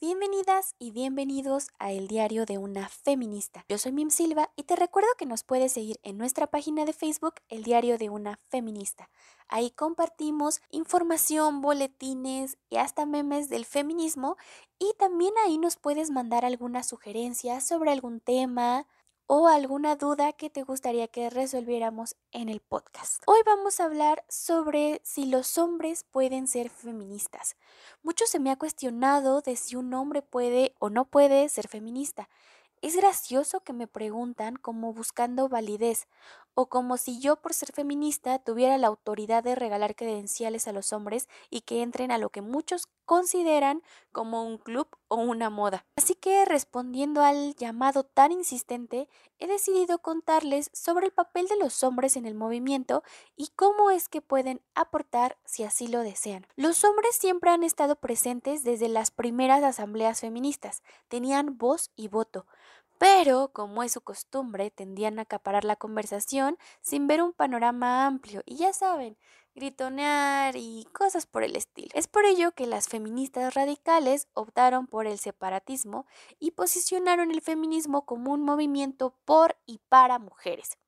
bienvenidas y bienvenidos a El Diario de una Feminista. Yo soy Mim Silva y te recuerdo que nos puedes seguir en nuestra página de Facebook El Diario de una Feminista. Ahí compartimos información, boletines y hasta memes del feminismo y también ahí nos puedes mandar alguna sugerencia sobre algún tema, o alguna duda que te gustaría que resolviéramos en el podcast. Hoy vamos a hablar sobre si los hombres pueden ser feministas. Mucho se me ha cuestionado de si un hombre puede o no puede ser feminista. Es gracioso que me preguntan como buscando validez o como si yo por ser feminista tuviera la autoridad de regalar credenciales a los hombres y que entren a lo que muchos consideran como un club o una moda. Así que respondiendo al llamado tan insistente, he decidido contarles sobre el papel de los hombres en el movimiento y cómo es que pueden aportar si así lo desean. Los hombres siempre han estado presentes desde las primeras asambleas feministas, tenían voz y voto, pero, como es su costumbre, tendían a acaparar la conversación sin ver un panorama amplio y ya saben, gritonear y cosas por el estilo. Es por ello que las feministas radicales optaron por el separatismo y posicionaron el feminismo como un movimiento por y para mujeres.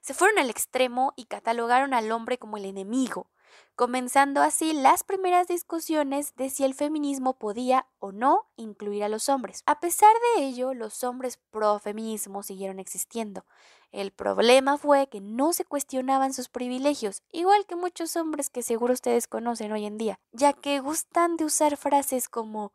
Se fueron al extremo y catalogaron al hombre como el enemigo, comenzando así las primeras discusiones de si el feminismo podía o no incluir a los hombres. A pesar de ello, los hombres pro-feminismo siguieron existiendo. El problema fue que no se cuestionaban sus privilegios, igual que muchos hombres que seguro ustedes conocen hoy en día, ya que gustan de usar frases como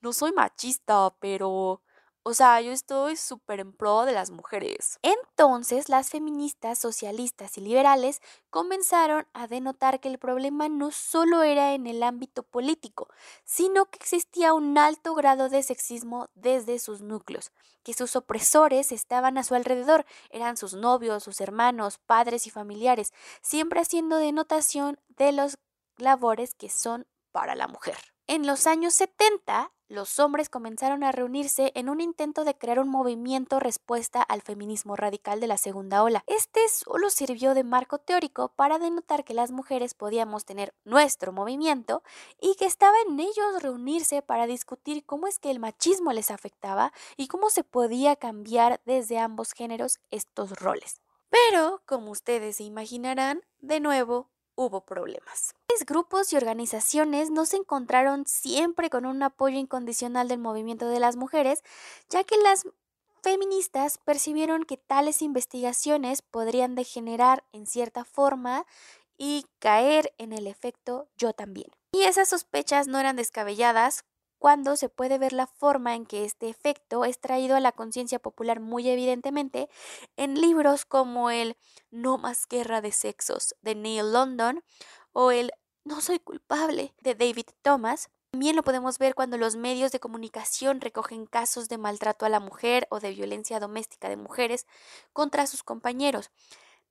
no soy machista, pero o sea, yo estoy súper en pro de las mujeres. Entonces, las feministas, socialistas y liberales comenzaron a denotar que el problema no solo era en el ámbito político, sino que existía un alto grado de sexismo desde sus núcleos, que sus opresores estaban a su alrededor, eran sus novios, sus hermanos, padres y familiares, siempre haciendo denotación de los labores que son para la mujer. En los años 70, los hombres comenzaron a reunirse en un intento de crear un movimiento respuesta al feminismo radical de la segunda ola. Este solo sirvió de marco teórico para denotar que las mujeres podíamos tener nuestro movimiento y que estaba en ellos reunirse para discutir cómo es que el machismo les afectaba y cómo se podía cambiar desde ambos géneros estos roles. Pero, como ustedes se imaginarán, de nuevo hubo problemas. Los grupos y organizaciones no se encontraron siempre con un apoyo incondicional del movimiento de las mujeres, ya que las feministas percibieron que tales investigaciones podrían degenerar en cierta forma y caer en el efecto yo también. Y esas sospechas no eran descabelladas cuando se puede ver la forma en que este efecto es traído a la conciencia popular muy evidentemente en libros como el No más guerra de sexos de Neil London o el No soy culpable de David Thomas. También lo podemos ver cuando los medios de comunicación recogen casos de maltrato a la mujer o de violencia doméstica de mujeres contra sus compañeros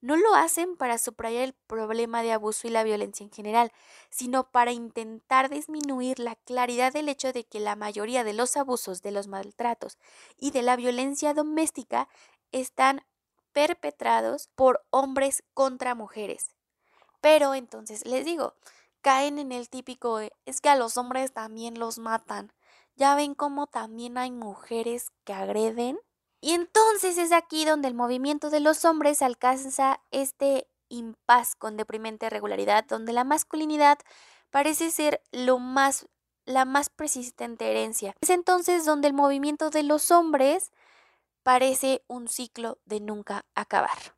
no lo hacen para subrayar el problema de abuso y la violencia en general, sino para intentar disminuir la claridad del hecho de que la mayoría de los abusos, de los maltratos y de la violencia doméstica están perpetrados por hombres contra mujeres. Pero entonces les digo, caen en el típico es que a los hombres también los matan. Ya ven cómo también hay mujeres que agreden y entonces es aquí donde el movimiento de los hombres alcanza este impas con deprimente regularidad, donde la masculinidad parece ser lo más la más persistente herencia. Es entonces donde el movimiento de los hombres parece un ciclo de nunca acabar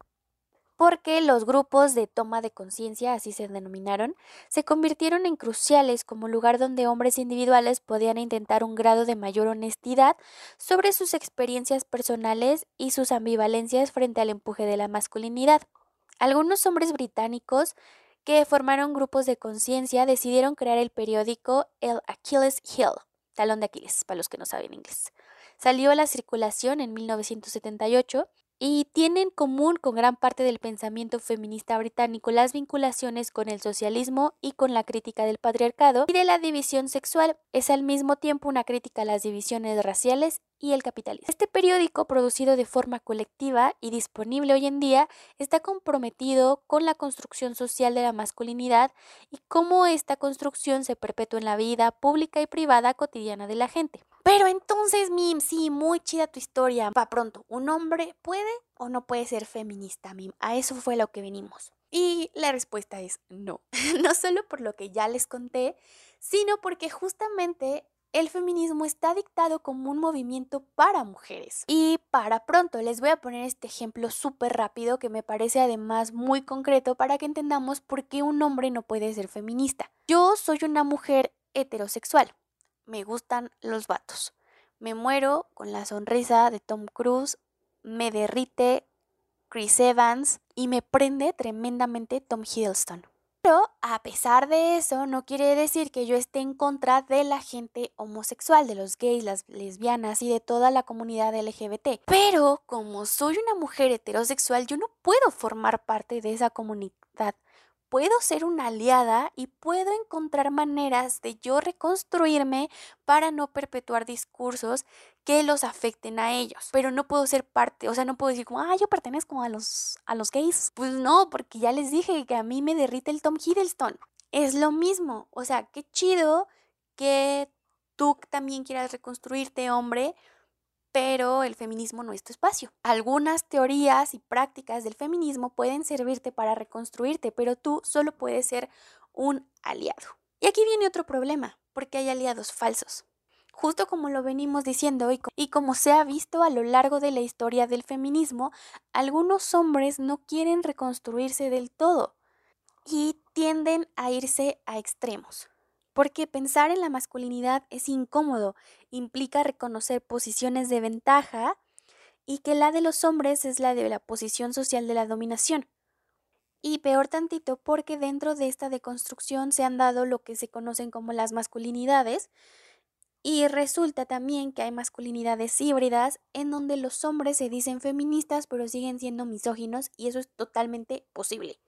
porque los grupos de toma de conciencia, así se denominaron, se convirtieron en cruciales como lugar donde hombres individuales podían intentar un grado de mayor honestidad sobre sus experiencias personales y sus ambivalencias frente al empuje de la masculinidad. Algunos hombres británicos que formaron grupos de conciencia decidieron crear el periódico El Achilles Hill, talón de Aquiles, para los que no saben inglés Salió a la circulación en 1978 y tiene en común con gran parte del pensamiento feminista británico las vinculaciones con el socialismo y con la crítica del patriarcado y de la división sexual. Es al mismo tiempo una crítica a las divisiones raciales y el capitalismo. Este periódico, producido de forma colectiva y disponible hoy en día, está comprometido con la construcción social de la masculinidad y cómo esta construcción se perpetúa en la vida pública y privada cotidiana de la gente. Pero entonces, Mim, sí, muy chida tu historia. Va pronto, ¿un hombre puede o no puede ser feminista, Mim? A eso fue lo que venimos. Y la respuesta es no. no solo por lo que ya les conté, sino porque justamente el feminismo está dictado como un movimiento para mujeres. Y para pronto les voy a poner este ejemplo súper rápido que me parece además muy concreto para que entendamos por qué un hombre no puede ser feminista. Yo soy una mujer heterosexual me gustan los vatos. Me muero con la sonrisa de Tom Cruise, me derrite Chris Evans y me prende tremendamente Tom Hiddleston. Pero a pesar de eso, no quiere decir que yo esté en contra de la gente homosexual, de los gays, las lesbianas y de toda la comunidad LGBT. Pero como soy una mujer heterosexual, yo no puedo formar parte de esa comunidad puedo ser una aliada y puedo encontrar maneras de yo reconstruirme para no perpetuar discursos que los afecten a ellos. Pero no puedo ser parte, o sea, no puedo decir como, ah, yo pertenezco a los, a los gays. Pues no, porque ya les dije que a mí me derrite el Tom Hiddleston. Es lo mismo, o sea, qué chido que tú también quieras reconstruirte, hombre, pero el feminismo no es tu espacio. Algunas teorías y prácticas del feminismo pueden servirte para reconstruirte, pero tú solo puedes ser un aliado. Y aquí viene otro problema, porque hay aliados falsos. Justo como lo venimos diciendo y, y como se ha visto a lo largo de la historia del feminismo, algunos hombres no quieren reconstruirse del todo y tienden a irse a extremos porque pensar en la masculinidad es incómodo, implica reconocer posiciones de ventaja y que la de los hombres es la de la posición social de la dominación. Y peor tantito porque dentro de esta deconstrucción se han dado lo que se conocen como las masculinidades, y resulta también que hay masculinidades híbridas en donde los hombres se dicen feministas pero siguen siendo misóginos y eso es totalmente posible.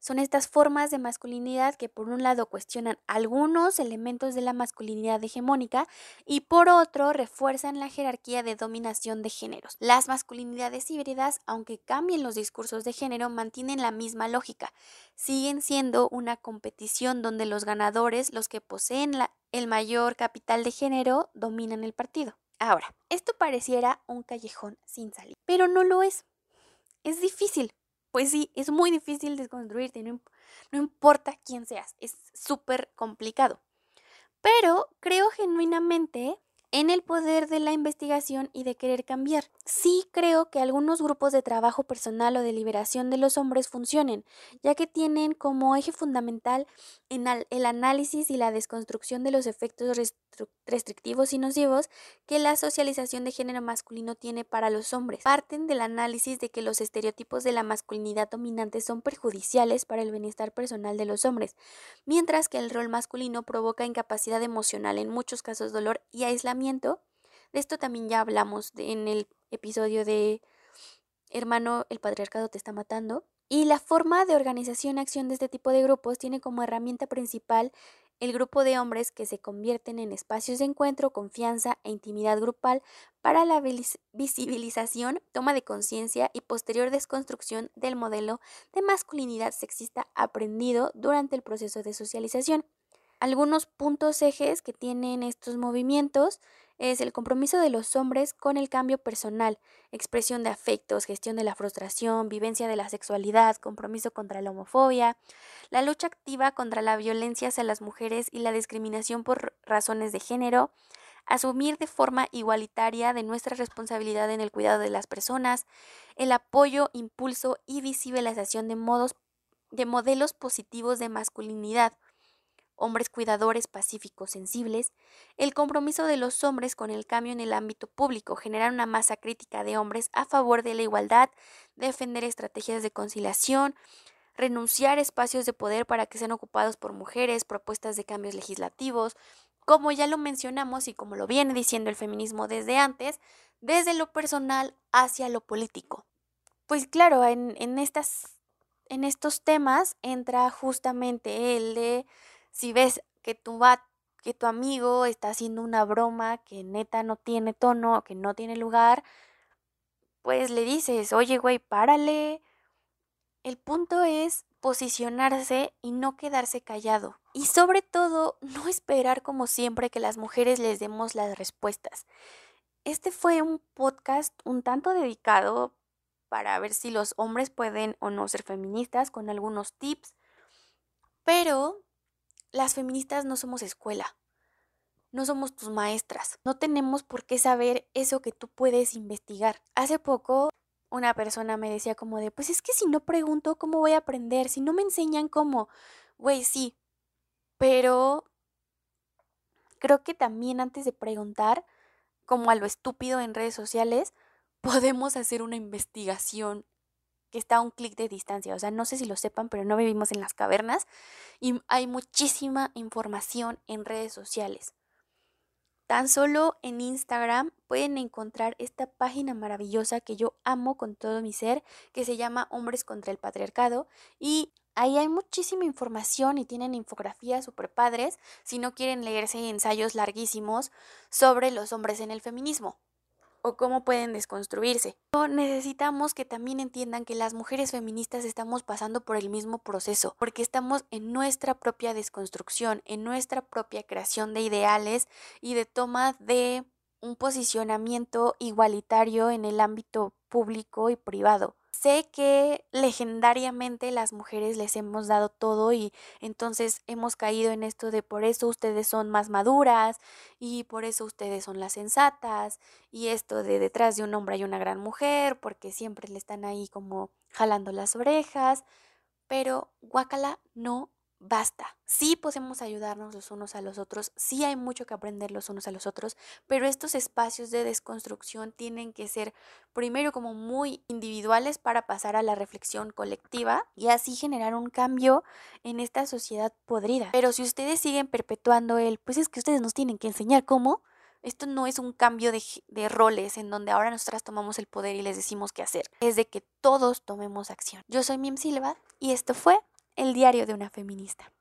Son estas formas de masculinidad que por un lado cuestionan algunos elementos de la masculinidad hegemónica y por otro refuerzan la jerarquía de dominación de géneros. Las masculinidades híbridas, aunque cambien los discursos de género, mantienen la misma lógica. Siguen siendo una competición donde los ganadores, los que poseen el mayor capital de género, dominan el partido. Ahora, esto pareciera un callejón sin salida, pero no lo es. Es difícil, pues sí, es muy difícil desconstruirte, no, no importa quién seas, es súper complicado. Pero creo genuinamente en el poder de la investigación y de querer cambiar. Sí creo que algunos grupos de trabajo personal o de liberación de los hombres funcionen, ya que tienen como eje fundamental en el análisis y la desconstrucción de los efectos restrictivos y nocivos que la socialización de género masculino tiene para los hombres. Parten del análisis de que los estereotipos de la masculinidad dominante son perjudiciales para el bienestar personal de los hombres, mientras que el rol masculino provoca incapacidad emocional, en muchos casos dolor y aislamiento. De esto también ya hablamos en el episodio de Hermano, el patriarcado te está matando. Y la forma de organización y acción de este tipo de grupos tiene como herramienta principal el grupo de hombres que se convierten en espacios de encuentro, confianza e intimidad grupal para la visibilización, toma de conciencia y posterior desconstrucción del modelo de masculinidad sexista aprendido durante el proceso de socialización. Algunos puntos ejes que tienen estos movimientos es el compromiso de los hombres con el cambio personal, expresión de afectos, gestión de la frustración, vivencia de la sexualidad, compromiso contra la homofobia, la lucha activa contra la violencia hacia las mujeres y la discriminación por razones de género, asumir de forma igualitaria de nuestra responsabilidad en el cuidado de las personas, el apoyo, impulso y visibilización de modos de modelos positivos de masculinidad, hombres cuidadores, pacíficos, sensibles, el compromiso de los hombres con el cambio en el ámbito público, generar una masa crítica de hombres a favor de la igualdad, defender estrategias de conciliación, renunciar espacios de poder para que sean ocupados por mujeres, propuestas de cambios legislativos, como ya lo mencionamos y como lo viene diciendo el feminismo desde antes, desde lo personal hacia lo político. Pues claro, en, en, estas, en estos temas entra justamente el de si ves que tu, va, que tu amigo está haciendo una broma que neta no tiene tono, que no tiene lugar, pues le dices, oye güey, párale. El punto es posicionarse y no quedarse callado. Y sobre todo, no esperar como siempre que las mujeres les demos las respuestas. Este fue un podcast un tanto dedicado para ver si los hombres pueden o no ser feministas con algunos tips, pero las feministas no somos escuela, no somos tus maestras, no tenemos por qué saber eso que tú puedes investigar. Hace poco una persona me decía como de, pues es que si no pregunto, ¿cómo voy a aprender? Si no me enseñan cómo, güey, sí, pero creo que también antes de preguntar, como a lo estúpido en redes sociales, podemos hacer una investigación que está a un clic de distancia. O sea, no sé si lo sepan, pero no vivimos en las cavernas y hay muchísima información en redes sociales. Tan solo en Instagram pueden encontrar esta página maravillosa que yo amo con todo mi ser, que se llama Hombres contra el Patriarcado. Y ahí hay muchísima información y tienen infografías super padres si no quieren leerse ensayos larguísimos sobre los hombres en el feminismo o cómo pueden desconstruirse. necesitamos que también entiendan que las mujeres feministas estamos pasando por el mismo proceso, porque estamos en nuestra propia desconstrucción, en nuestra propia creación de ideales y de toma de un posicionamiento igualitario en el ámbito público y privado. Sé que legendariamente las mujeres les hemos dado todo y entonces hemos caído en esto de por eso ustedes son más maduras y por eso ustedes son las sensatas y esto de detrás de un hombre hay una gran mujer porque siempre le están ahí como jalando las orejas, pero guacala no basta. Sí podemos ayudarnos los unos a los otros, sí hay mucho que aprender los unos a los otros, pero estos espacios de desconstrucción tienen que ser primero como muy individuales para pasar a la reflexión colectiva y así generar un cambio en esta sociedad podrida. Pero si ustedes siguen perpetuando el, pues es que ustedes nos tienen que enseñar cómo, esto no es un cambio de, de, roles en donde ahora nosotras tomamos el poder y les decimos qué hacer. Es de que todos tomemos acción. Yo soy Mim Silva y esto fue el diario de una feminista.